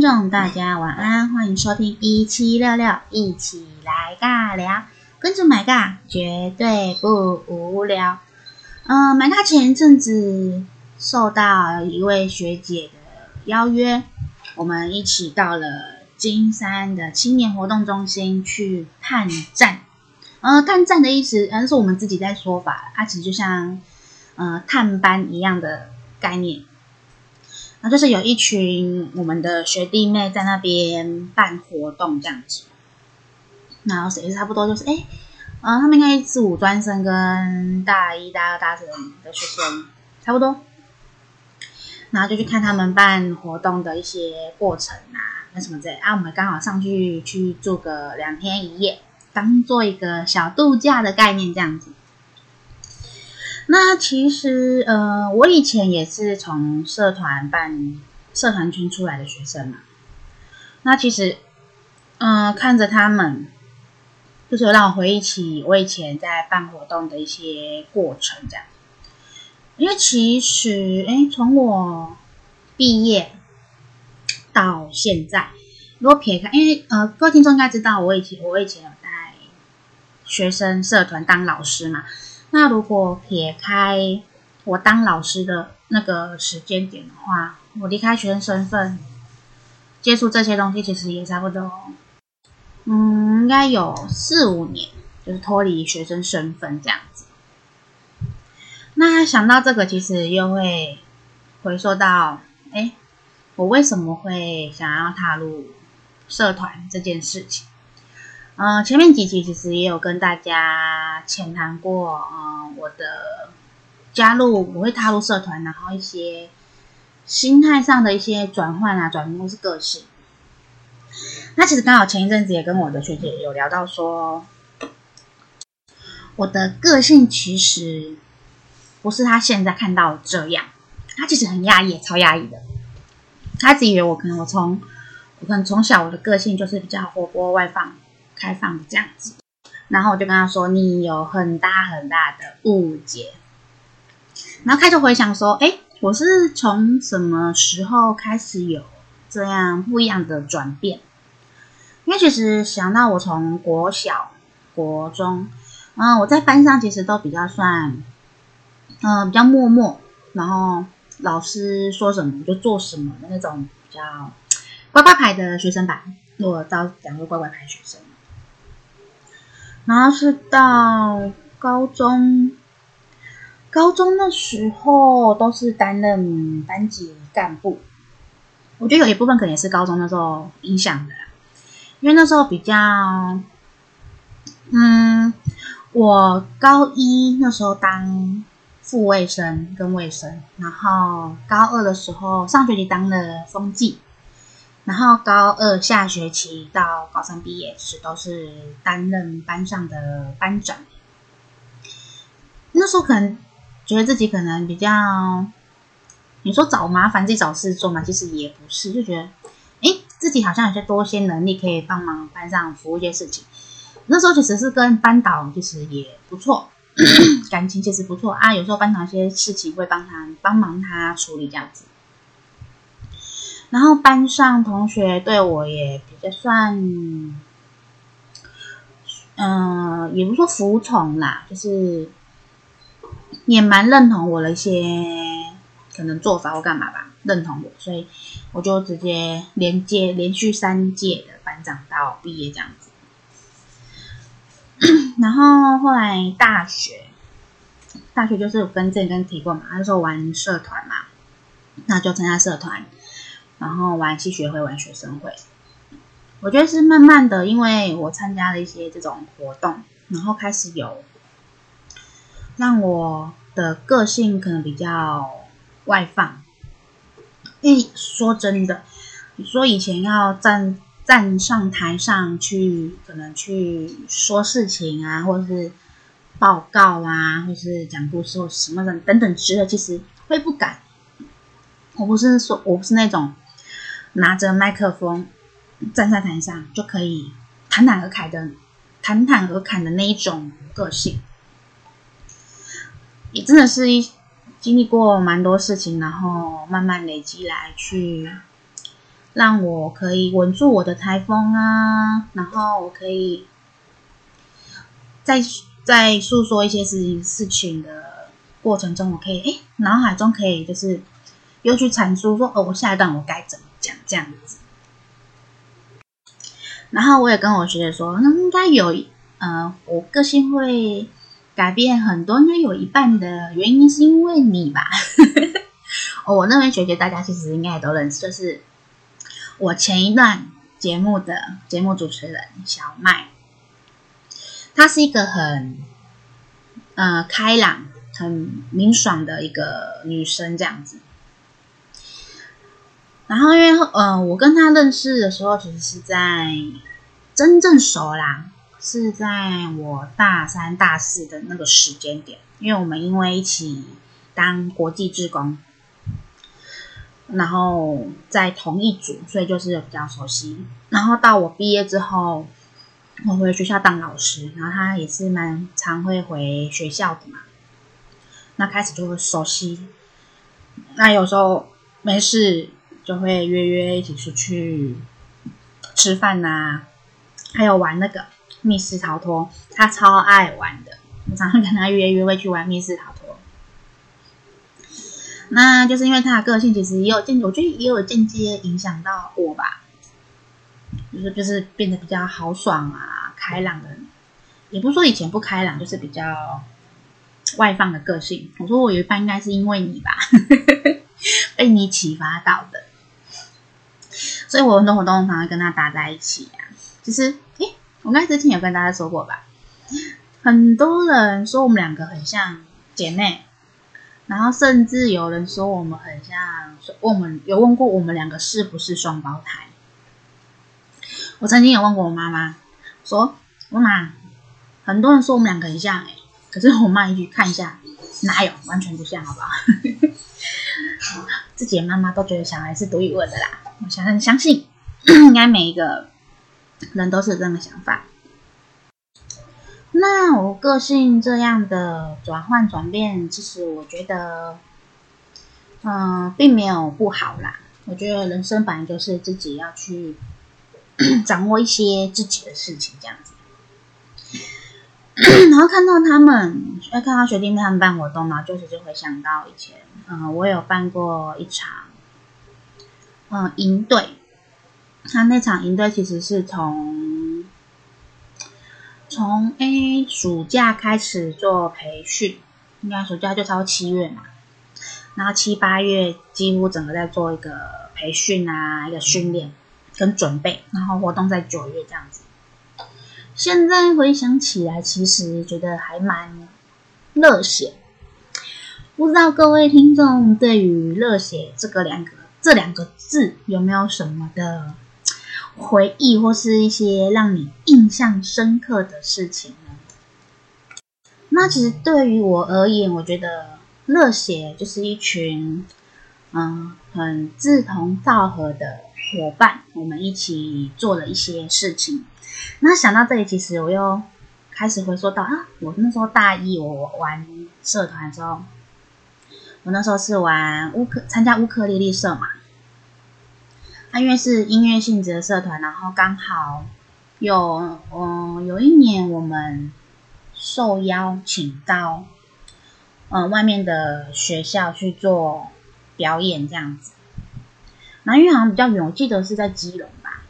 各位听众，大家晚安，欢迎收听一七六六，一起来尬聊，跟着买尬绝对不无聊。嗯、呃，买尬前一阵子受到一位学姐的邀约，我们一起到了金山的青年活动中心去探站。呃，探站的意思，嗯，是我们自己在说法，它其实就像呃探班一样的概念。那就是有一群我们的学弟妹在那边办活动这样子，然后也差不多就是哎，啊、呃，他们应该是五专生跟大一、大二、大三的学生差不多，然后就去看他们办活动的一些过程啊，那什么之类啊，我们刚好上去去住个两天一夜，当做一个小度假的概念这样子。那其实，呃，我以前也是从社团办社团圈出来的学生嘛。那其实，嗯、呃，看着他们，就是让我回忆起我以前在办活动的一些过程，这样。因为其实，哎，从我毕业到现在，如果撇开，因为呃，各位听众应该知道，我以前我以前有在学生社团当老师嘛。那如果撇开我当老师的那个时间点的话，我离开学生身份，接触这些东西其实也差不多，嗯，应该有四五年，就是脱离学生身份这样子。那想到这个，其实又会回溯到，哎，我为什么会想要踏入社团这件事情？嗯、呃，前面几期其实也有跟大家浅谈过，嗯、呃，我的加入，我会踏入社团，然后一些心态上的一些转换啊，转变是个性。那其实刚好前一阵子也跟我的学姐有聊到说，我的个性其实不是她现在看到这样，她其实很压抑，超压抑的。她一直以为我可能我从我可能从小我的个性就是比较活泼外放。开放的这样子，然后我就跟他说：“你有很大很大的误解。”然后开始回想说：“哎，我是从什么时候开始有这样不一样的转变？”因为其实想到我从国小、国中，嗯，我在班上其实都比较算，嗯，比较默默，然后老师说什么就做什么的那种比较乖乖牌的学生吧。我到两个乖乖牌学生。然后是到高中，高中的时候都是担任班级干部。我觉得有一部分可能也是高中那时候影响的，因为那时候比较，嗯，我高一那时候当副卫生跟卫生，然后高二的时候上学期当了风纪。然后高二下学期到高三毕业时，都是担任班上的班长。那时候可能觉得自己可能比较，你说找麻烦自己找事做嘛，其实也不是，就觉得，哎，自己好像有些多些能力可以帮忙班上服务一些事情。那时候其实是跟班导其实也不错，感情其实不错啊。有时候班导一些事情会帮他帮忙他处理这样子。然后班上同学对我也比较算，嗯、也不说服从啦，就是也蛮认同我的一些可能做法或干嘛吧，认同我，所以我就直接连接连续三届的班长到毕业这样子。然后后来大学，大学就是跟这跟提过嘛，那时候玩社团嘛，那就参加社团。然后玩系学会，玩学生会，我觉得是慢慢的，因为我参加了一些这种活动，然后开始有让我的个性可能比较外放。因为说真的，你说以前要站站上台上去，可能去说事情啊，或者是报告啊，或是讲故事或什么的等等之类，其实会不敢。我不是说，我不是那种。拿着麦克风站在台上就可以侃侃而侃的、侃侃而侃的那一种个性，也真的是一经历过蛮多事情，然后慢慢累积来去让我可以稳住我的台风啊，然后我可以在在诉说一些事情事情的过程中，我可以哎，脑海中可以就是又去阐述说，哦，我下一段我该怎么讲这样子。然后我也跟我学姐说，那应该有呃，我个性会改变很多，应该有一半的原因是因为你吧。哦，我那位学姐大家其实应该也都认识，就是。我前一段节目的节目主持人小麦，她是一个很呃开朗、很明爽的一个女生，这样子。然后因为呃，我跟他认识的时候，其实是在真正熟啦，是在我大三、大四的那个时间点，因为我们因为一起当国际志工。然后在同一组，所以就是比较熟悉。然后到我毕业之后，我回学校当老师，然后他也是蛮常会回学校的嘛。那开始就会熟悉。那有时候没事就会约约一起出去吃饭呐、啊，还有玩那个密室逃脱，他超爱玩的。我常常跟他约约会去玩密室逃脱。那就是因为他的个性，其实也有间，我觉得也有间接影响到我吧，就是就是变得比较豪爽啊、开朗的，也不是说以前不开朗，就是比较外放的个性。我说我有一半应该是因为你吧，被你启发到的，所以我很多活动常常跟他搭在一起啊。其实，诶，我刚才之前有跟大家说过吧，很多人说我们两个很像姐妹。然后甚至有人说我们很像，问我们有问过我们两个是不是双胞胎。我曾经有问过我妈妈，说妈妈，很多人说我们两个很像哎，可是我妈一句看一下，哪有，完全不像，好不好？自己的妈妈都觉得小孩是独一无二的啦，我相信相信，应该每一个人都是这样的想法。那我个性这样的转换转变，其实我觉得，嗯、并没有不好啦。我觉得人生本来就是自己要去 掌握一些自己的事情，这样子。然后看到他们，看到学弟妹他们办活动嘛，就是就会想到以前，嗯、呃，我有办过一场，嗯、营队。他那场营队其实是从。从 A 暑假开始做培训，应该暑假就超七月嘛，然后七八月几乎整个在做一个培训啊，一个训练跟准备，然后活动在九月这样子。现在回想起来，其实觉得还蛮热血。不知道各位听众对于“热血”这个两个这两个字有没有什么的？回忆或是一些让你印象深刻的事情呢？那其实对于我而言，我觉得热血就是一群嗯很志同道合的伙伴，我们一起做了一些事情。那想到这里，其实我又开始回溯到啊，我那时候大一，我玩社团的时候，我那时候是玩乌克参加乌克丽丽社嘛。他因为是音乐性质的社团，然后刚好有嗯有一年我们受邀请到嗯外面的学校去做表演这样子，然后因为好像比较远，我记得是在基隆吧，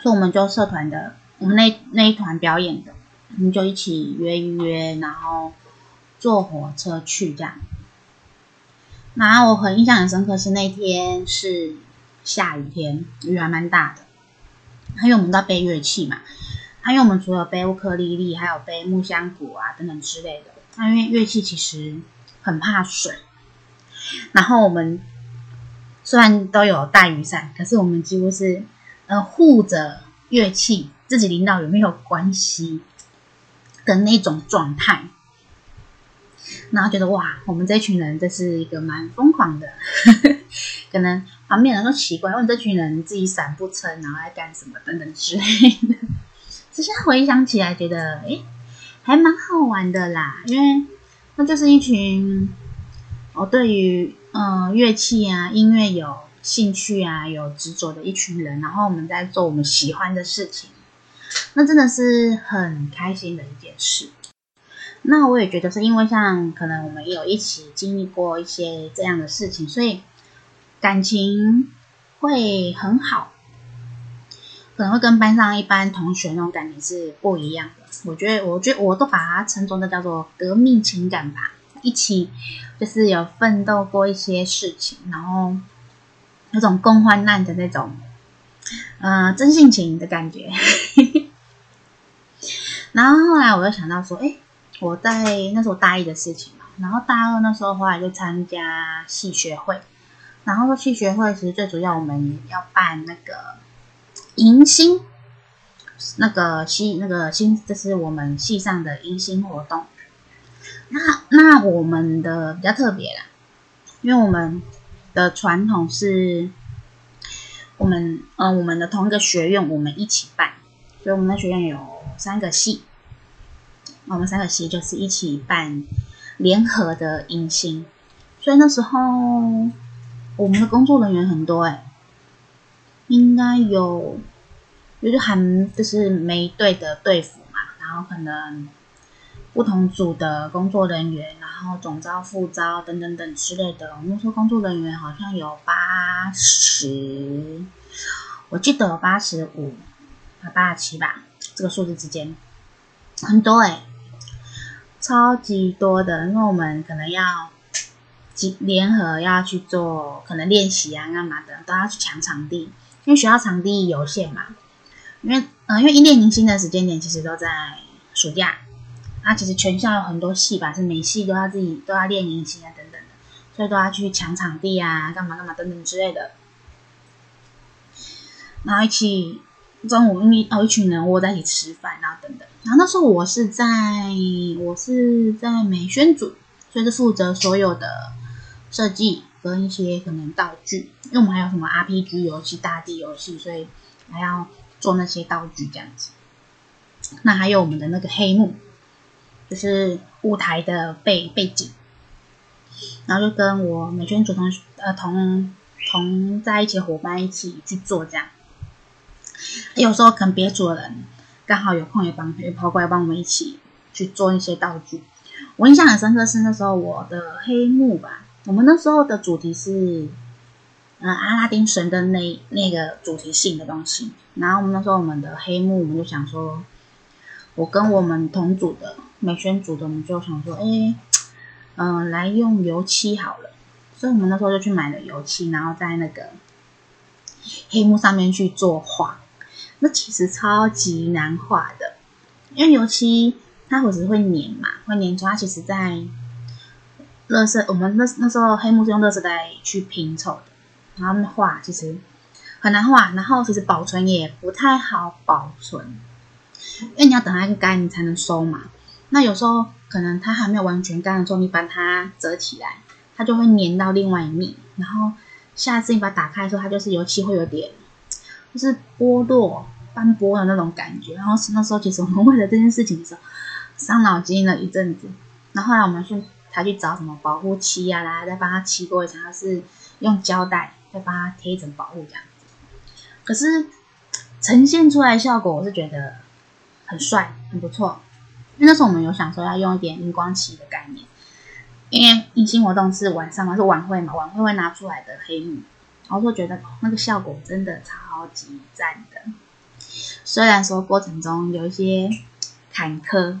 所以我们就社团的我们那那一团表演的，我们就一起约一约，然后坐火车去这样。然后我很印象很深刻是那天是。下雨天，雨还蛮大的。还有我们都要背乐器嘛，还有我们除了背乌克丽丽，还有背木箱鼓啊等等之类的。那因为乐器其实很怕水，然后我们虽然都有带雨伞，可是我们几乎是呃护着乐器，自己淋到有没有关系的那种状态。然后觉得哇，我们这群人这是一个蛮疯狂的，呵 呵可能旁边人都奇怪，问这群人自己伞不撑，然后在干什么等等之类的。其实回想起来，觉得诶还蛮好玩的啦，因为那就是一群我对于嗯乐器啊音乐有兴趣啊，有执着的一群人，然后我们在做我们喜欢的事情，那真的是很开心的一件事。那我也觉得是因为像可能我们有一起经历过一些这样的事情，所以感情会很好，可能会跟班上一般同学那种感觉是不一样的。我觉得，我觉得我都把它称作那叫做革命情感吧，一起就是有奋斗过一些事情，然后有种共患难的那种，呃，真性情的感觉。然后后来我又想到说，哎。我在那时候大一的事情嘛，然后大二那时候后来就参加系学会，然后说系学会其实最主要我们要办那个迎新，那个系那个新，这是我们系上的迎新活动。那那我们的比较特别啦，因为我们的传统是，我们呃我们的同一个学院我们一起办，所以我们的学院有三个系。我们三个系就是一起办联合的迎新，所以那时候我们的工作人员很多哎，应该有，就是还就是每队的队服嘛，然后可能不同组的工作人员，然后总招、副招等等等之类的。我们那时候工作人员好像有八十，我记得有八十五和八十七吧，这个数字之间很多哎。超级多的，因为我们可能要集联合要去做，可能练习啊、干嘛的，都要去抢场地，因为学校场地有限嘛。因为，嗯、因为一练迎新的时间点其实都在暑假，啊，其实全校有很多系吧，是每系都要自己都要练迎新啊等等的，所以都要去抢场地啊、干嘛干嘛等等之类的，然后一起。中午因为哦一群人窝在一起吃饭，然后等等。然后那时候我是在我是在美宣组，所以是负责所有的设计跟一些可能道具。因为我们还有什么 RPG 游戏、大地游戏，所以还要做那些道具这样子。那还有我们的那个黑幕，就是舞台的背背景。然后就跟我美宣组同呃同同在一起伙伴一起去做这样。有时候可能别组的人刚好有空也帮，也跑过来帮我们一起去做一些道具。我印象很深刻是那时候我的黑幕吧，我们那时候的主题是，呃，阿拉丁神灯那那个主题性的东西。然后我们那时候我们的黑幕，我们就想说，我跟我们同组的美宣组的，我们就想说，哎，嗯、来用油漆好了。所以我们那时候就去买了油漆，然后在那个黑幕上面去作画。那其实超级难画的，因为油漆它或者会粘嘛，会粘住。它其实，在乐色我们那那时候黑幕是用乐色袋去拼凑的，然后画其实很难画，然后其实保存也不太好保存，因为你要等它干你才能收嘛。那有时候可能它还没有完全干的时候，你把它折起来，它就会粘到另外一面，然后下次你把它打开的时候，它就是油漆会有点。就是剥落、斑驳的那种感觉，然后是那时候其实我们 为了这件事情的时候伤脑筋了一阵子，然后后来我们去才去找什么保护漆啊来，再帮他漆过一层，他是用胶带再帮他贴一层保护这样子。可是呈现出来的效果，我是觉得很帅，很不错。因为那时候我们有想说要用一点荧光漆的概念，因为迎新活动是晚上嘛，是晚会嘛，晚会会拿出来的黑幕。然后就觉得那个效果真的超级赞的，虽然说过程中有一些坎坷，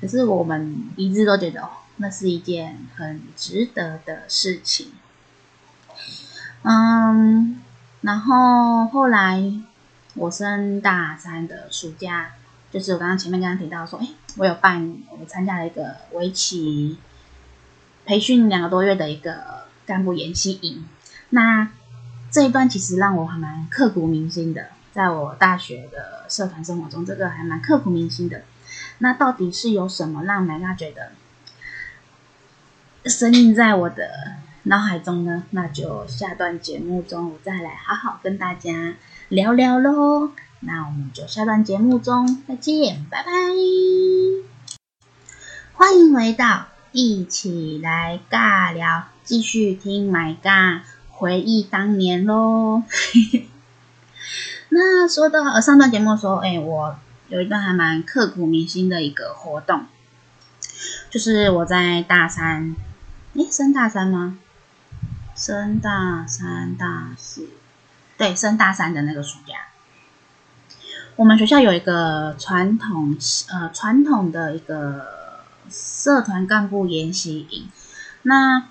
可是我们一直都觉得哦，那是一件很值得的事情。嗯，然后后来我升大三的暑假，就是我刚刚前面刚刚提到说，哎，我有办，我参加了一个围棋培训两个多月的一个干部研习营。那这一段其实让我还蛮刻骨铭心的，在我大学的社团生活中，这个还蛮刻骨铭心的。那到底是有什么让奶奶觉得深印在我的脑海中呢？那就下段节目中我再来好好跟大家聊聊喽。那我们就下段节目中再见，拜拜！欢迎回到一起来尬聊，继续听 My God。回忆当年喽。那说到呃上段节目的时候，哎，我有一段还蛮刻骨铭心的一个活动，就是我在大三，哎，升大三吗？升大三、大四，对，升大三的那个暑假，我们学校有一个传统呃传统的一个社团干部研习营，那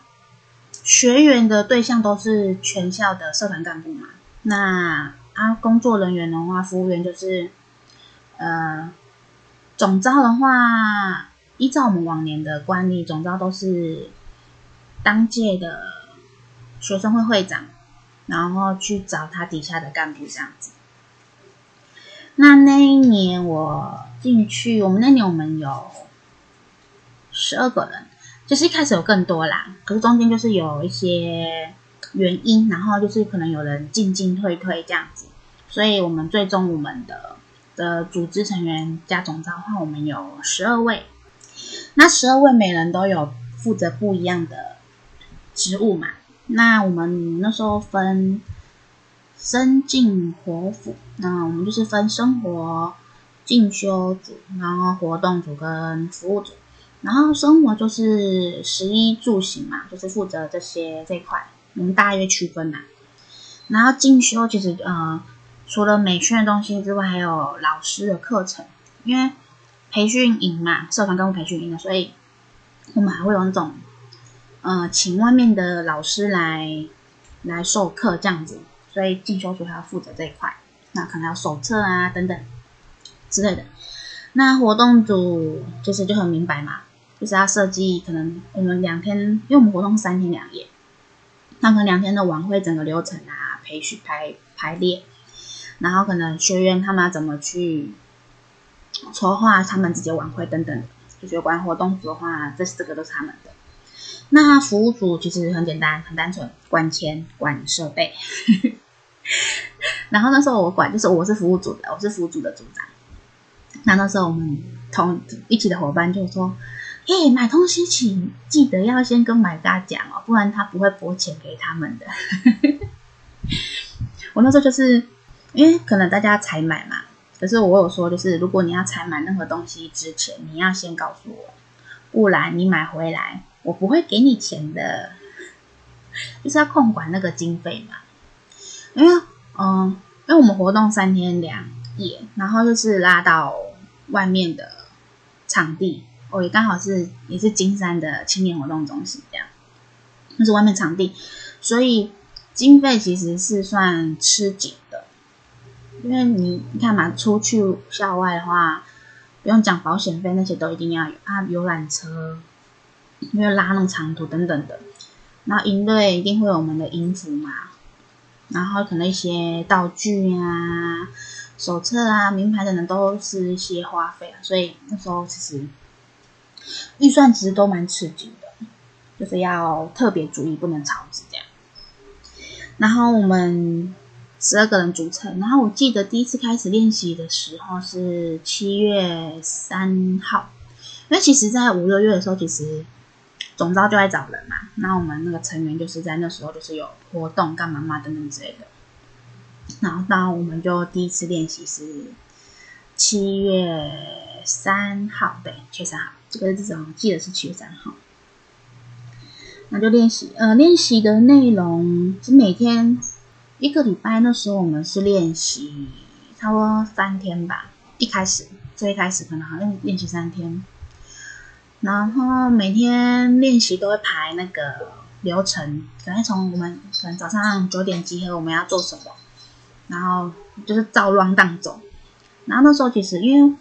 学员的对象都是全校的社团干部嘛，那。啊，工作人员的话，服务员就是，呃，总招的话，依照我们往年的惯例，总招都是当届的学生会会长，然后去找他底下的干部这样子。那那一年我进去，我们那年我们有十二个人，就是一开始有更多啦，可是中间就是有一些。原因，然后就是可能有人进进退退这样子，所以我们最终我们的的组织成员加总召的话，我们有十二位。那十二位每人都有负责不一样的职务嘛。那我们那时候分生进活辅，那我们就是分生活进修组，然后活动组跟服务组。然后生活就是食衣住行嘛，就是负责这些这一块。我们大约区分呐，然后进修其实呃，除了美训的东西之外，还有老师的课程，因为培训营嘛，社团干部培训营的，所以我们还会有那种呃，请外面的老师来来授课这样子，所以进修组还要负责这一块，那可能要手册啊等等之类的。那活动组其实就很明白嘛，就是要设计可能我们两天，因为我们活动三天两夜。那可能两天的晚会整个流程啊，培训排排练，然后可能学员他们要怎么去筹划他们自己晚会等等，就是有关活动组的话，这这个都是他们的。那服务组其实很简单，很单纯，管钱管设备。然后那时候我管，就是我是服务组的，我是服务组的组长。那那时候我们同一起的伙伴就说。哎，买东西请记得要先跟买家讲哦，不然他不会拨钱给他们的。我那时候就是因为可能大家采买嘛，可是我有说，就是如果你要采买任何东西之前，你要先告诉我，不然你买回来我不会给你钱的，就是要控管那个经费嘛。因为嗯，因为我们活动三天两夜，然后就是拉到外面的场地。我也刚好是也是金山的青年活动中心这样，那是外面场地，所以经费其实是算吃紧的，因为你你看嘛，出去校外的话，不用讲保险费那些都一定要有啊，游览车，因为拉那种长途等等的，然后营队一定会有我们的营服嘛，然后可能一些道具啊、手册啊、名牌等等都是一些花费啊，所以那时候其实。预算其实都蛮吃紧的，就是要特别注意，不能超支这样。然后我们十二个人组成，然后我记得第一次开始练习的时候是七月三号，因为其实在五六月的时候，其实总招就在找人嘛。那我们那个成员就是在那时候就是有活动干嘛嘛等等之类的。然后到我们就第一次练习是七月三号，对，七月三号。这个日子我记得是七月三号，那就练习。呃，练习的内容是每天一个礼拜。那时候我们是练习差不多三天吧。一开始最一开始可能好像练习三天，然后每天练习都会排那个流程，可能从我们可能早上九点集合，我们要做什么，然后就是照 rundown 走。然后那时候其实因为。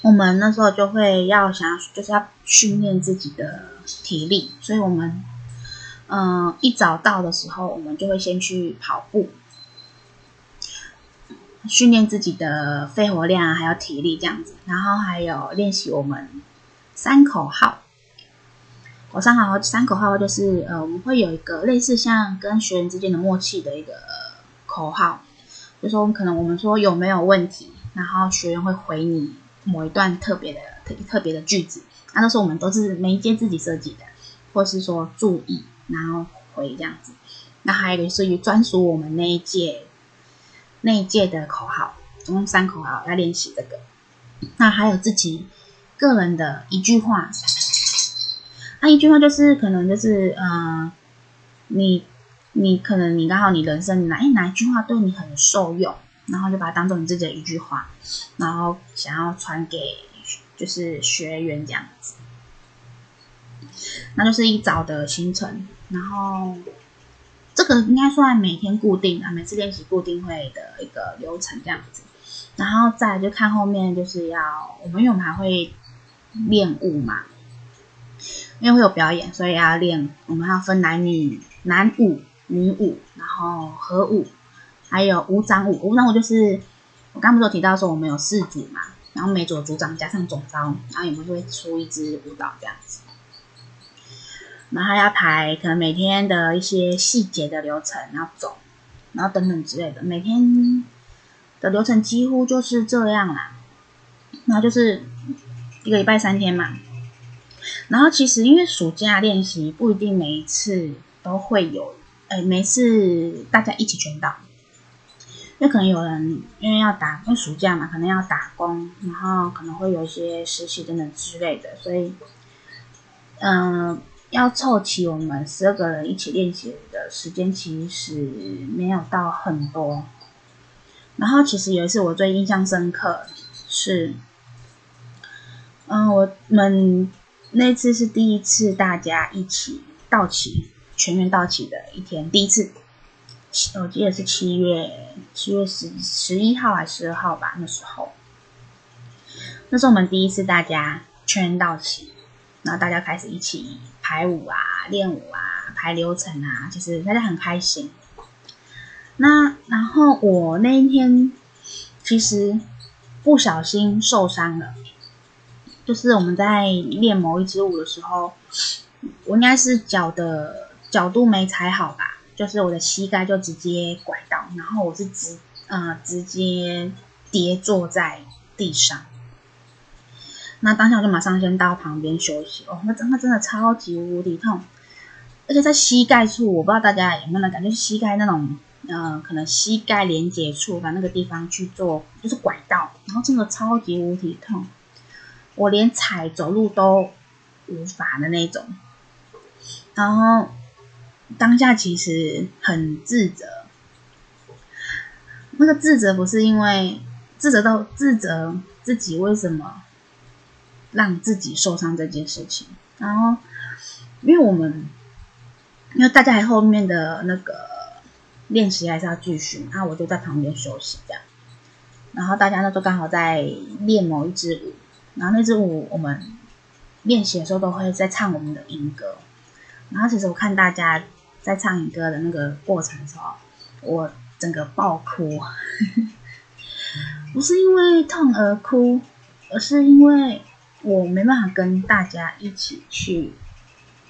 我们那时候就会要想要，就是要训练自己的体力，所以我们，嗯、一早到的时候，我们就会先去跑步，训练自己的肺活量还有体力这样子，然后还有练习我们三口号。我三口号，三口号就是呃，我们会有一个类似像跟学员之间的默契的一个口号，就说可能我们说有没有问题，然后学员会回你。某一段特别的特特别的句子，那都是我们都是每一届自己设计的，或是说注意，然后回这样子。那还有一个是专属我们那一届那一届的口号，总共三口号要练习这个。那还有自己个人的一句话，那一句话就是可能就是嗯、呃，你你可能你刚好你人生哪哎哪一句话对你很受用，然后就把它当做你自己的一句话，然后想要传给就是学员这样子。那就是一早的行程，然后这个应该算每天固定的，每次练习固定会的一个流程这样子。然后再就看后面，就是要我们因为我们还会练舞嘛，因为会有表演，所以要练。我们要分男女、男舞、女舞，然后合舞，还有五掌舞。无掌舞就是我刚不是有提到说我们有四组嘛，然后每组组长加上总招，然后我们就会出一支舞蹈这样子。然后要排可能每天的一些细节的流程，要走，然后等等之类的。每天的流程几乎就是这样啦。然后就是一个礼拜三天嘛。然后其实因为暑假练习不一定每一次都会有，哎，每次大家一起全到。因为可能有人因为要打，因为暑假嘛，可能要打工，然后可能会有一些实习等等之类的，所以，嗯、要凑齐我们十二个人一起练习的时间，其实没有到很多。然后，其实有一次我最印象深刻是，嗯，我们那次是第一次大家一起到齐，全员到齐的一天，第一次，我记得是七月七月十十一号还是十二号吧，那时候，那是我们第一次大家全员到齐。然后大家开始一起排舞啊、练舞啊、排流程啊，其实大家很开心。那然后我那一天其实不小心受伤了，就是我们在练某一支舞的时候，我应该是脚的角度没踩好吧，就是我的膝盖就直接拐到，然后我是直呃直接跌坐在地上。那当下我就马上先到旁边休息哦，那真的真的超级无敌痛，而且在膝盖处，我不知道大家有没有感觉，膝盖那种，呃，可能膝盖连接处把那个地方去做，就是拐到，然后真的超级无敌痛，我连踩走路都无法的那种，然后当下其实很自责，那个自责不是因为自责到自责自己为什么。让自己受伤这件事情，然后因为我们因为大家还后面的那个练习还是要继续，然后我就在旁边休息这样，然后大家呢都刚好在练某一支舞，然后那支舞我们练习的时候都会在唱我们的音歌，然后其实我看大家在唱歌的那个过程的时候，我整个爆哭，不是因为痛而哭，而是因为。我没办法跟大家一起去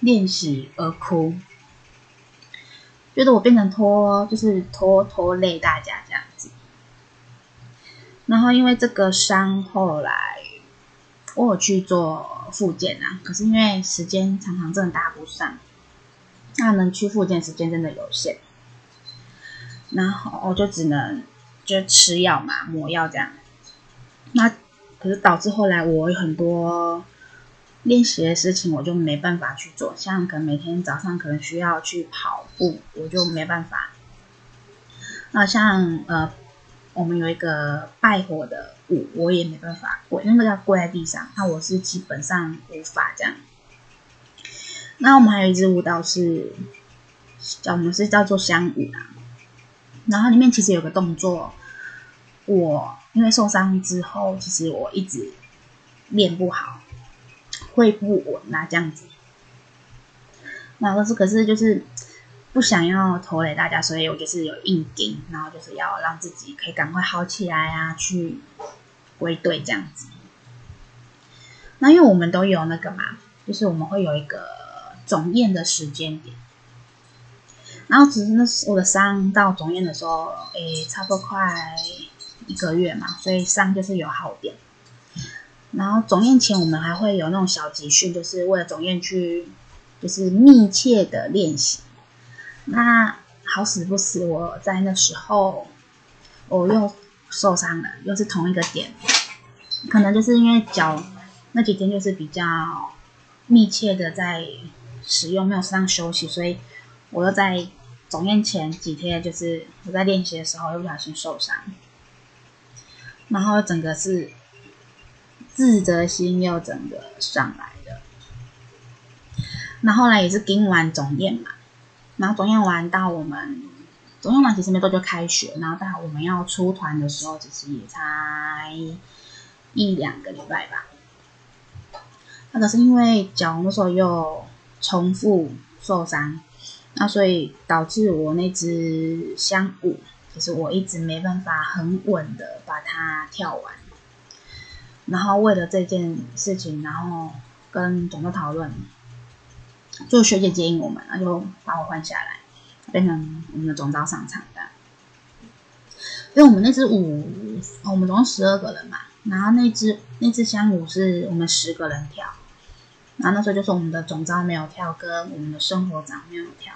练习而哭，觉得我变成拖，就是拖拖累大家这样子。然后因为这个伤，后来我有去做复健啊，可是因为时间常常真的搭不上，那能去复健时间真的有限，然后我就只能就吃药嘛，抹药这样。那。可是导致后来我有很多练习的事情，我就没办法去做。像可能每天早上可能需要去跑步，我就没办法。那像呃，我们有一个拜火的舞，我也没办法跪，因为要跪在地上，那我是基本上无法这样。那我们还有一支舞蹈是叫我们是叫做香舞啊，然后里面其实有个动作，我。因为受伤之后，其实我一直练不好，会不稳啊，这样子。那可是可是就是不想要拖累大家，所以我就是有硬顶，然后就是要让自己可以赶快好起来啊，去归队这样子。那因为我们都有那个嘛，就是我们会有一个总验的时间点，然后只是那我的伤到总验的时候，诶，差不多快。一个月嘛，所以伤就是有好点。然后总验前我们还会有那种小集训，就是为了总验去，就是密切的练习。那好死不死，我在那时候我又受伤了，又是同一个点，可能就是因为脚那几天就是比较密切的在使用，没有适当休息，所以我又在总验前几天，就是我在练习的时候又不小心受伤，然后整个是自责心又整个上来的，那后，来也是跟完总验嘛。然后总验完到我们总验完其实没多久开学，然后到我们要出团的时候，其实也才一两个礼拜吧。那可是因为脚那时候又重复受伤，那所以导致我那只香舞，其实我一直没办法很稳的把它跳完。然后为了这件事情，然后跟总队讨论。就学姐接应我们，然后就把我换下来，变成我们的总招上场的。因为我们那支舞，我们总共十二个人嘛，然后那支那支香舞是我们十个人跳，然后那时候就是我们的总召没有跳，跟我们的生活长没有跳。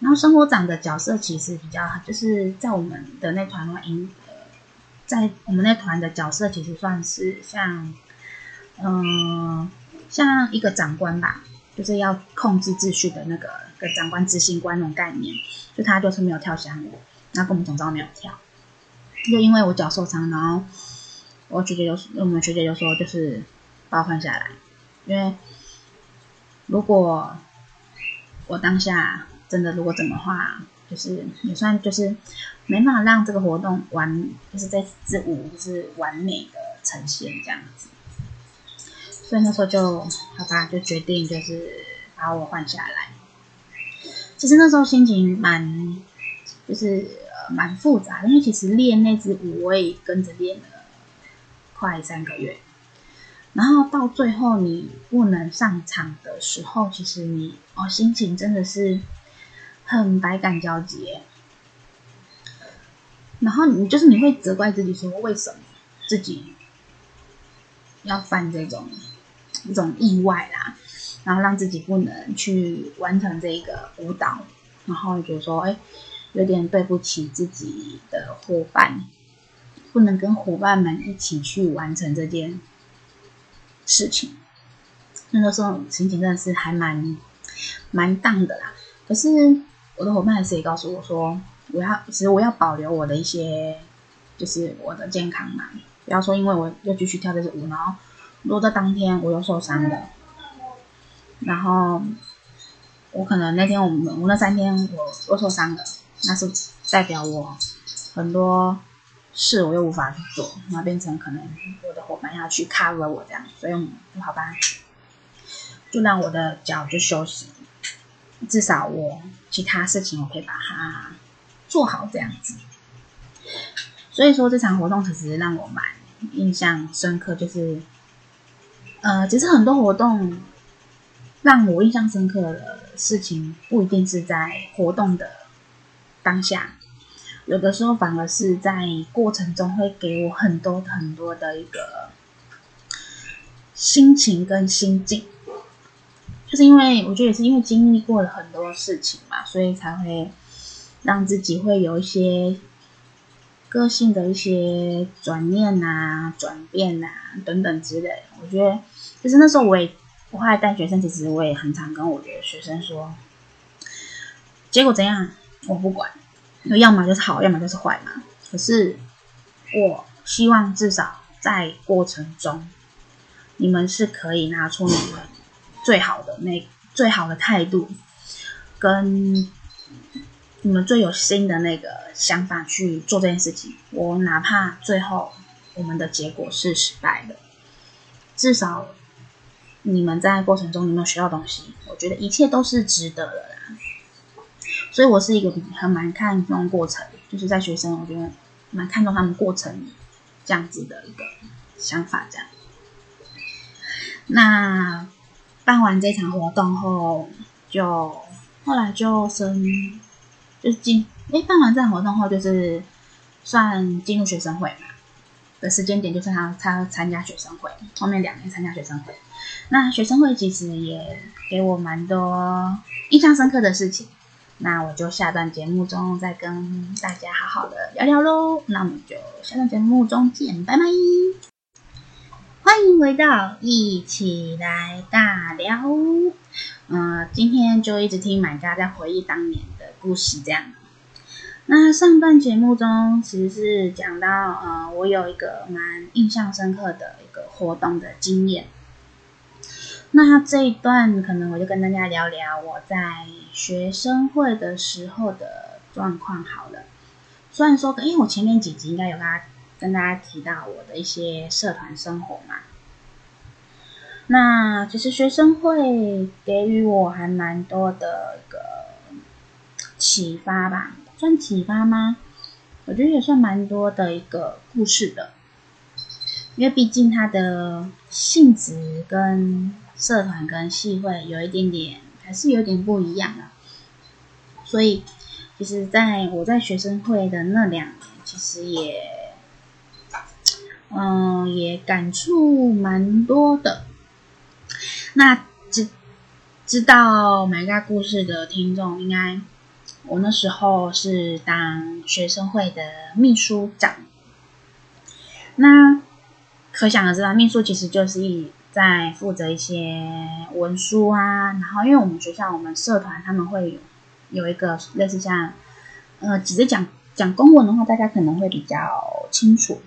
然后生活长的角色其实比较，就是在我们的那团的话，呃，在我们那团的角色其实算是像，嗯、像一个长官吧。就是要控制秩序的那个个长官执行官那种概念，就他就是没有跳香舞，然后跟我们总召没有跳，就因为我脚受伤，然后我学姐就我们学姐就说就是把我换下来，因为如果我当下真的如果怎么话，就是也算就是没办法让这个活动完，就是这支舞就是完美的呈现这样子。所以那时候就好吧，就决定就是把我换下来。其实那时候心情蛮，就是呃蛮复杂，因为其实练那支舞我也跟着练了快三个月，然后到最后你不能上场的时候，其实你哦心情真的是很百感交集。然后你就是你会责怪自己说，为什么自己要犯这种。一种意外啦，然后让自己不能去完成这个舞蹈，然后就说，哎，有点对不起自己的伙伴，不能跟伙伴们一起去完成这件事情。那个时候心情真的是还蛮蛮荡的啦。可是我的伙伴还是也告诉我说，我要其实我要保留我的一些，就是我的健康嘛，不要说因为我又继续跳这支舞，然后。如果在当天我又受伤了，然后我可能那天我们我那三天我又受伤了，那是代表我很多事我又无法去做，那变成可能我的伙伴要去 cover 我这样，所以我好吧，就让我的脚就休息，至少我其他事情我可以把它做好这样子。所以说这场活动其实让我蛮印象深刻，就是。呃，其实很多活动让我印象深刻的事情，不一定是在活动的当下，有的时候反而是在过程中会给我很多很多的一个心情跟心境，就是因为我觉得也是因为经历过了很多事情嘛，所以才会让自己会有一些个性的一些转念啊、转变啊等等之类，我觉得。其实那时候我也，我后来带学生，其实我也很常跟我的学生说，结果怎样？我不管，要么就是好，要么就是坏嘛。可是我希望至少在过程中，你们是可以拿出你们最好的那最好的态度，跟你们最有心的那个想法去做这件事情。我哪怕最后我们的结果是失败的，至少。你们在过程中有没有学到东西？我觉得一切都是值得的啦。所以我是一个很蛮看重过程，就是在学生，我觉得蛮看重他们过程这样子的一个想法。这样，那办完这场活动后，就后来就升，就进，哎，办完这场活动后，就是算进入学生会嘛。的时间点就是他他参加学生会，后面两年参加学生会。那学生会其实也给我蛮多印象深刻的事情，那我就下段节目中再跟大家好好的聊聊喽。那我们就下段节目中见，拜拜。欢迎回到一起来尬聊。嗯、今天就一直听买家在回忆当年的故事，这样。那上段节目中其实是讲到，呃，我有一个蛮印象深刻的一个活动的经验。那这一段可能我就跟大家聊聊我在学生会的时候的状况好了。虽然说，因为我前面几集应该有跟大家。跟大家提到我的一些社团生活嘛，那其实学生会给予我还蛮多的一个启发吧，算启发吗？我觉得也算蛮多的一个故事的，因为毕竟它的性质跟社团跟系会有一点点还是有点不一样的，所以其实在我在学生会的那两年，其实也。嗯，也感触蛮多的。那知知道买家故事的听众，应该我那时候是当学生会的秘书长。那可想而知，秘书其实就是一在负责一些文书啊。然后，因为我们学校我们社团他们会有有一个类似像呃，直接讲讲公文的话，大家可能会比较清楚。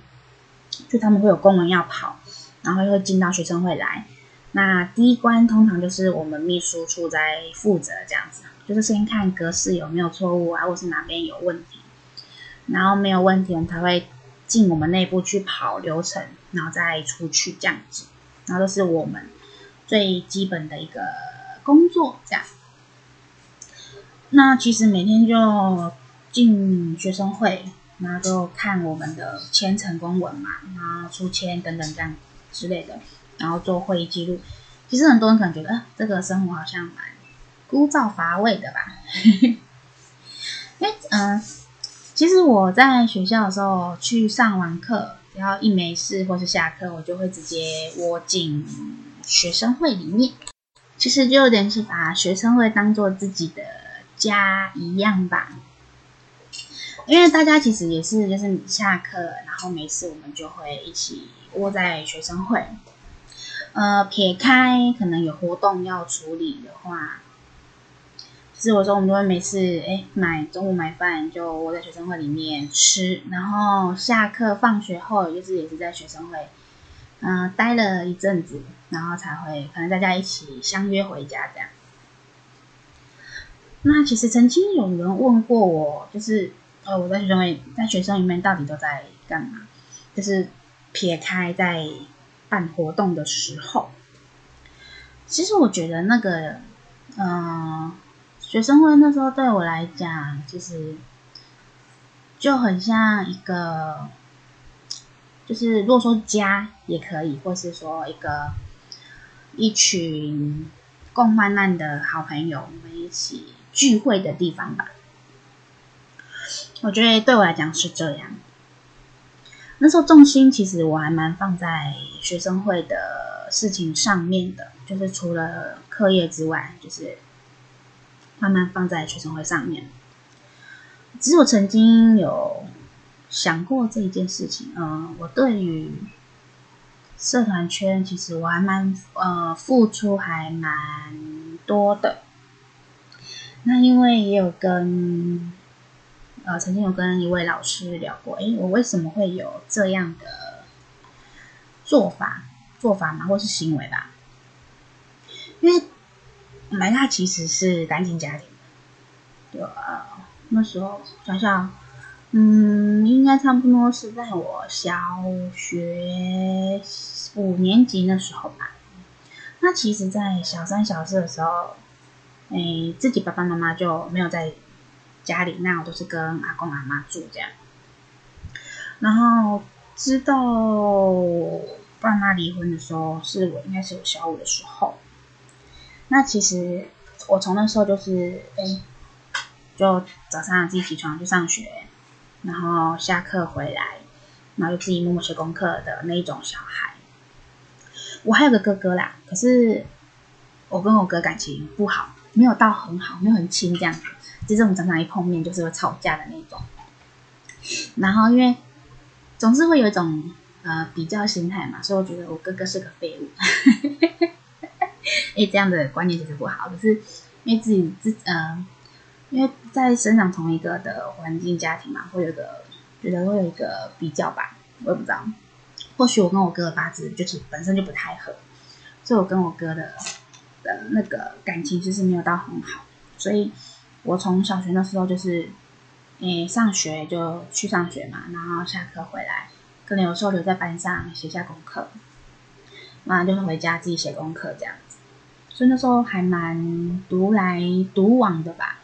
就他们会有公文要跑，然后又会进到学生会来。那第一关通常就是我们秘书处在负责这样子，就是先看格式有没有错误啊，或是哪边有问题，然后没有问题，我们才会进我们内部去跑流程，然后再出去这样子。然后这是我们最基本的一个工作这样。那其实每天就进学生会。然后就看我们的签呈公文嘛，然后出签等等这样之类的，然后做会议记录。其实很多人可能觉得，呃，这个生活好像蛮枯燥乏味的吧？因为嗯，其实我在学校的时候去上完课，只要一没事或是下课，我就会直接窝进学生会里面。其实就有点是把学生会当做自己的家一样吧。因为大家其实也是，就是下课然后没事，我们就会一起窝在学生会。呃，撇开可能有活动要处理的话，其实有时候我们都会每次，哎，买中午买饭就窝在学生会里面吃，然后下课放学后就是也是在学生会，嗯、待了一阵子，然后才会可能大家一起相约回家这样。那其实曾经有人问过我，就是。呃，我在学生会，在学生里面到底都在干嘛？就是撇开在办活动的时候，其实我觉得那个，嗯、学生会那时候对我来讲，其实就很像一个，就是如果说家也可以，或是说一个一群共患难的好朋友，我们一起聚会的地方吧。我觉得对我来讲是这样。那时候重心其实我还蛮放在学生会的事情上面的，就是除了课业之外，就是慢慢放在学生会上面。只有曾经有想过这一件事情，嗯，我对于社团圈其实我还蛮呃付出还蛮多的。那因为也有跟。呃，曾经有跟一位老师聊过，诶，我为什么会有这样的做法、做法嘛，或是行为吧？因为买嘎其实是单亲家庭，对，呃，那时候想想，嗯，应该差不多是在我小学五年级那时候吧。那其实，在小三、小四的时候，诶，自己爸爸妈妈就没有在。家里那我都是跟阿公阿妈住这样，然后知道爸妈离婚的时候，是我应该是我小五的时候。那其实我从那时候就是，哎，就早上自己起床去上学，然后下课回来，然后就自己默默写功课的那一种小孩。我还有个哥哥啦，可是我跟我哥感情不好。没有到很好，没有很亲这样子。其实我们常常一碰面就是会吵架的那种。然后因为总是会有一种呃比较心态嘛，所以我觉得我哥哥是个废物。哎，这样的观念其实不好，可是因为自己自呃，因为在生长同一个的环境家庭嘛，会有个觉得会有一个比较吧，我也不知道。或许我跟我哥的八字就是本身就不太合，所以我跟我哥的的那个感情其实没有到很好。所以我从小学那时候就是，诶，上学就去上学嘛，然后下课回来，可能有时候留在班上写下功课，完了就是回家自己写功课这样。所以那时候还蛮独来独往的吧，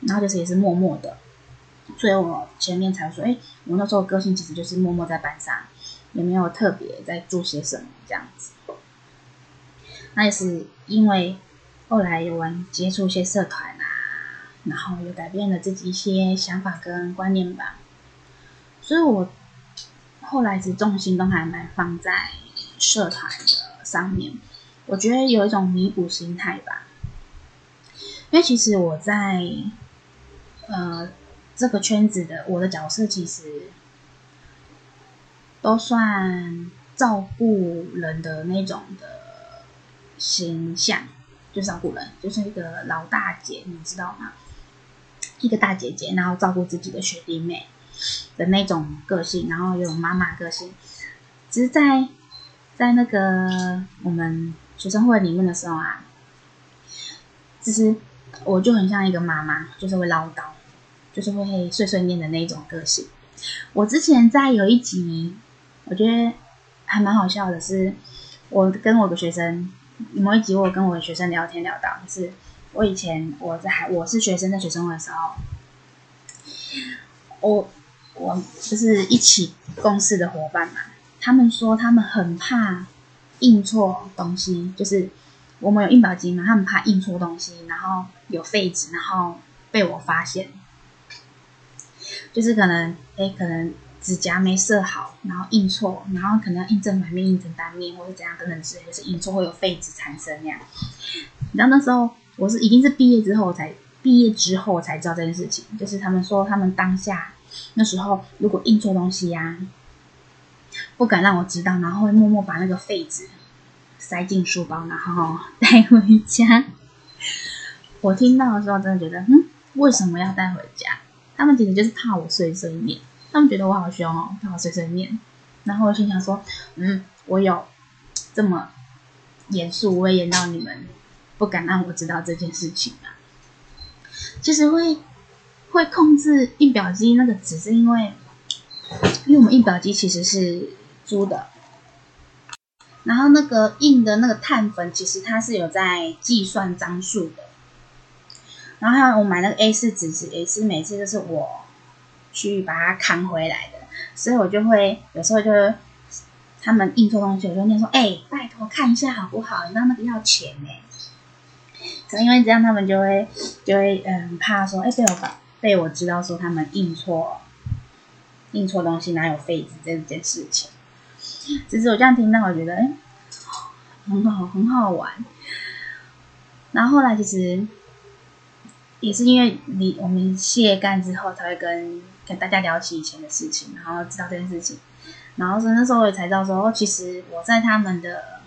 然后就是也是默默的，所以我前面才说，诶，我那时候个性其实就是默默在班上。也没有特别在做些什么这样子，那也是因为后来有玩接触一些社团啊，然后又改变了自己一些想法跟观念吧，所以我后来是重心都还蛮放在社团的上面，我觉得有一种弥补心态吧，因为其实我在呃这个圈子的我的角色其实。都算照顾人的那种的形象，就照顾人，就是一个老大姐，你知道吗？一个大姐姐，然后照顾自己的学弟妹的那种个性，然后有妈妈个性。只是在在那个我们学生会里面的时候啊，其实我就很像一个妈妈，就是会唠叨，就是会碎碎念的那种个性。我之前在有一集。我觉得还蛮好笑的是，我跟我的学生某一集，我跟我的学生聊天聊到，就是我以前我在还我是学生在学生会的时候，我我就是一起共事的伙伴嘛，他们说他们很怕印错东西，就是我们有印表机嘛，他们怕印错东西，然后有废纸，然后被我发现，就是可能诶可能。指甲没设好，然后印错，然后可能要印正反面、印成单面，或者怎样等等之类，就是印错会有废纸产生那样。然后那时候我是已经是毕业之后才毕业之后才知道这件事情，就是他们说他们当下那时候如果印错东西呀、不敢让我知道，然后会默默把那个废纸塞进书包，然后带回家。我听到的时候真的觉得，嗯，为什么要带回家？他们其实就是怕我碎碎念。他们觉得我好凶哦，怕我碎碎念。然后我心想说，嗯，我有这么严肃威严到你们不敢让我知道这件事情吗？其实会会控制印表机那个纸，是因为因为我们印表机其实是租的，然后那个印的那个碳粉，其实它是有在计算张数的。然后还有我买那个 A 四纸纸，也是每次都是我。去把它扛回来的，所以我就会有时候就他们印错东西，我就念说：“哎、拜托看一下好不好？你知道那个要钱呢。”可能因为这样，他们就会就会嗯怕说：“哎、被我被我知道说他们印错印错东西，哪有废纸这件事情。”只是我这样听到，我觉得哎、很好很好玩。然后后来其实也是因为你我们卸干之后，才会跟。跟大家聊起以前的事情，然后知道这件事情，然后是那时候我也才知道说，其实我在他们的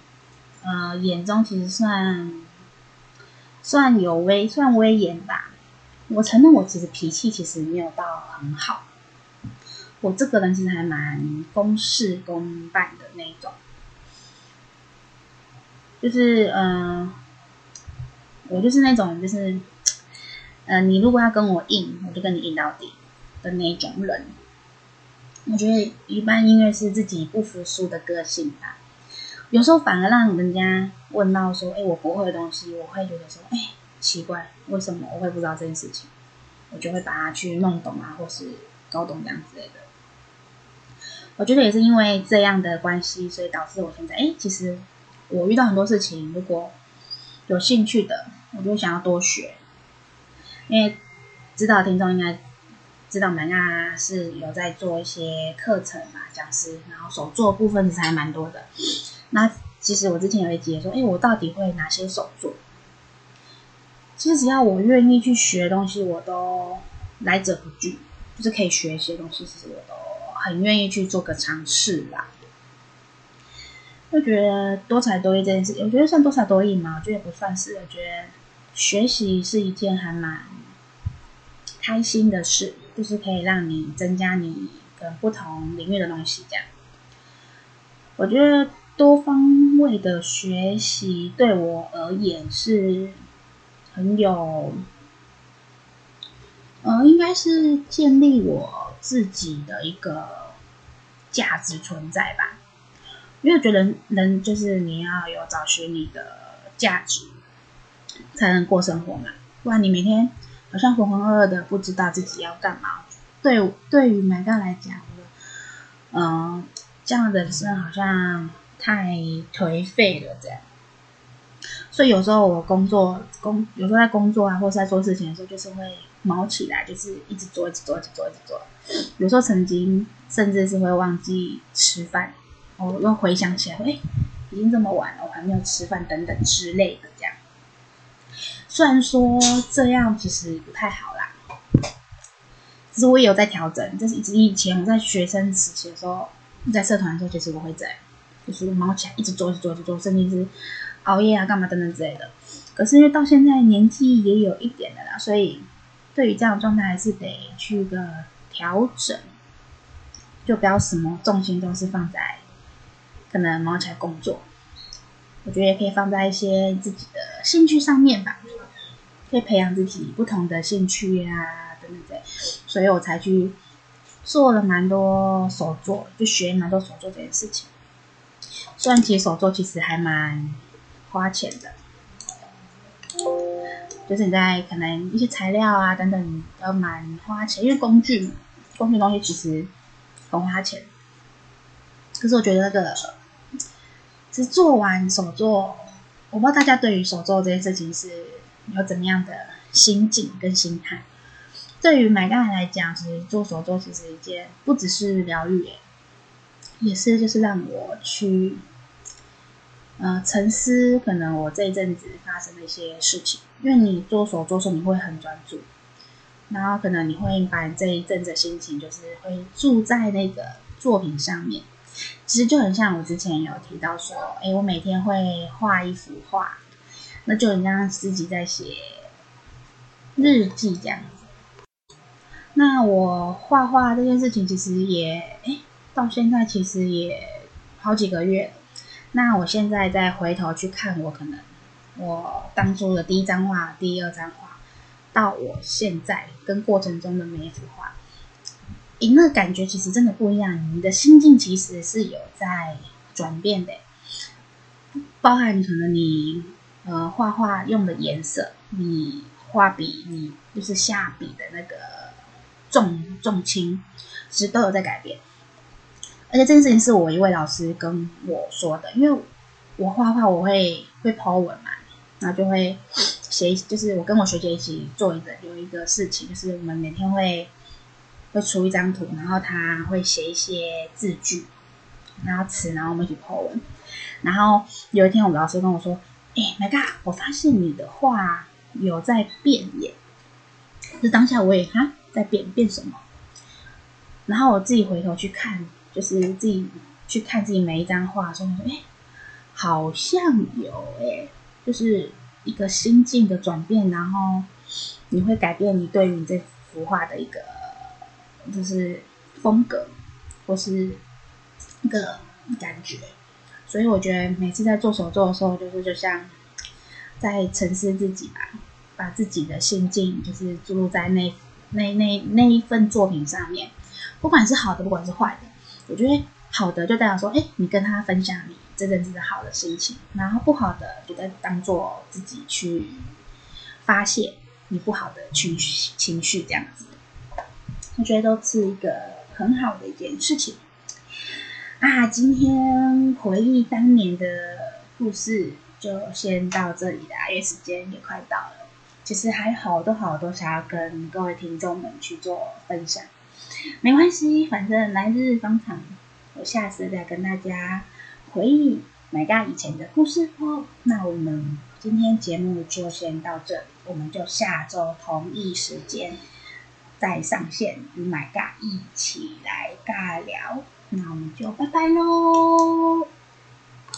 呃眼中，其实算算有威，算威严吧。我承认我其实脾气其实没有到很好，我这个人其实还蛮公事公办的那一种，就是嗯、呃，我就是那种就是，呃，你如果要跟我硬，我就跟你硬到底。的那种人，我觉得一般因为是自己不服输的个性吧，有时候反而让人家问到说：“哎，我不会的东西，我会觉得说，哎，奇怪，为什么我会不知道这件事情？”我就会把它去弄懂啊，或是搞懂这样之类的。我觉得也是因为这样的关系，所以导致我现在，哎，其实我遇到很多事情，如果有兴趣的，我就想要多学，因为知道听众应该。知道吗？那是有在做一些课程嘛，讲师，然后手作部分其实还蛮多的。那其实我之前有一集说，哎，我到底会哪些手作？其实只要我愿意去学东西，我都来者不拒，就是可以学一些东西，其实我都很愿意去做个尝试啦。就觉得多才多艺这件事，我觉得算多才多艺嘛，我觉得也不算是。我觉得学习是一件还蛮开心的事，就是可以让你增加你跟不同领域的东西。这样，我觉得多方位的学习对我而言是。很有，呃，应该是建立我自己的一个价值存在吧。因为我觉得人，就是你要有找寻你的价值，才能过生活嘛。不然你每天好像浑浑噩噩的，不知道自己要干嘛。对，对于每个人来讲，嗯、这样的人生好像太颓废了，这样。所以有时候我工作工，有时候在工作啊，或者在做事情的时候，就是会忙起来，就是一直做，一直做，一直做，一直做。有时候曾经甚至是会忘记吃饭，我又回想起来，哎，已经这么晚了，我还没有吃饭，等等之类的这样。虽然说这样其实不太好啦，其实我也有在调整。就是以以前我在学生时期的时候，在社团的时候，其实我会这样，就是忙起来，一直做，一直做，一直做，甚至是。熬夜啊，干嘛等等之类的。可是因为到现在年纪也有一点了啦，所以对于这样的状态还是得去个调整，就不要什么重心都是放在可能忙起来工作。我觉得也可以放在一些自己的兴趣上面吧，可以培养自己不同的兴趣啊等等之类。所以我才去做了蛮多手作，就学蛮多手作这件事情。虽然其实手作其实还蛮。花钱的，就是你在可能一些材料啊等等都蛮花钱，因为工具工具东西其实很花钱。可是我觉得那个，其实做完手作，我不知道大家对于手作这件事情是有怎么样的心境跟心态。对于买家来讲，其实做手作其实一件不只是疗愈，也是就是让我去。呃，沉思可能我这一阵子发生的一些事情，因为你做手做时你会很专注，然后可能你会把这一阵子心情就是会住在那个作品上面。其实就很像我之前有提到说，哎，我每天会画一幅画，那就很像自己在写日记这样子。那我画画这件事情其实也，哎，到现在其实也好几个月了。那我现在再回头去看，我可能我当初的第一张画、第二张画，到我现在跟过程中的每一幅画，赢的感觉其实真的不一样。你的心境其实是有在转变的，包含可能你呃画画用的颜色，你画笔，你就是下笔的那个重重轻，其实都有在改变。而且这件事情是我一位老师跟我说的，因为我画画我会会 po 文嘛，然后就会写，就是我跟我学姐一起做一个有一个事情，就是我们每天会会出一张图，然后他会写一些字句，然后词，然后我们一起 po 文。然后有一天我们老师跟我说：“哎，My God，我发现你的画有在变耶！”就当下我也哈在变变什么？然后我自己回头去看。就是自己去看自己每一张画的时候，说：“哎，好像有哎，就是一个心境的转变，然后你会改变你对于这幅画的一个就是风格，或是一个感觉。所以我觉得每次在做手作的时候，就是就像在沉思自己吧，把自己的心境就是注入在那那那那一份作品上面，不管是好的，不管是坏的。”我觉得好的就代表说，哎，你跟他分享你这阵子的好的心情，然后不好的就在当做自己去发泄你不好的情绪情绪这样子。我觉得都是一个很好的一件事情。啊，今天回忆当年的故事就先到这里啦，因为时间也快到了。其实还好多好多想要跟各位听众们去做分享。没关系，反正来日方长，我下次再跟大家回忆买嘎以前的故事哦。那我们今天节目就先到这里，我们就下周同一时间再上线与买嘎一起来尬聊。那我们就拜拜喽。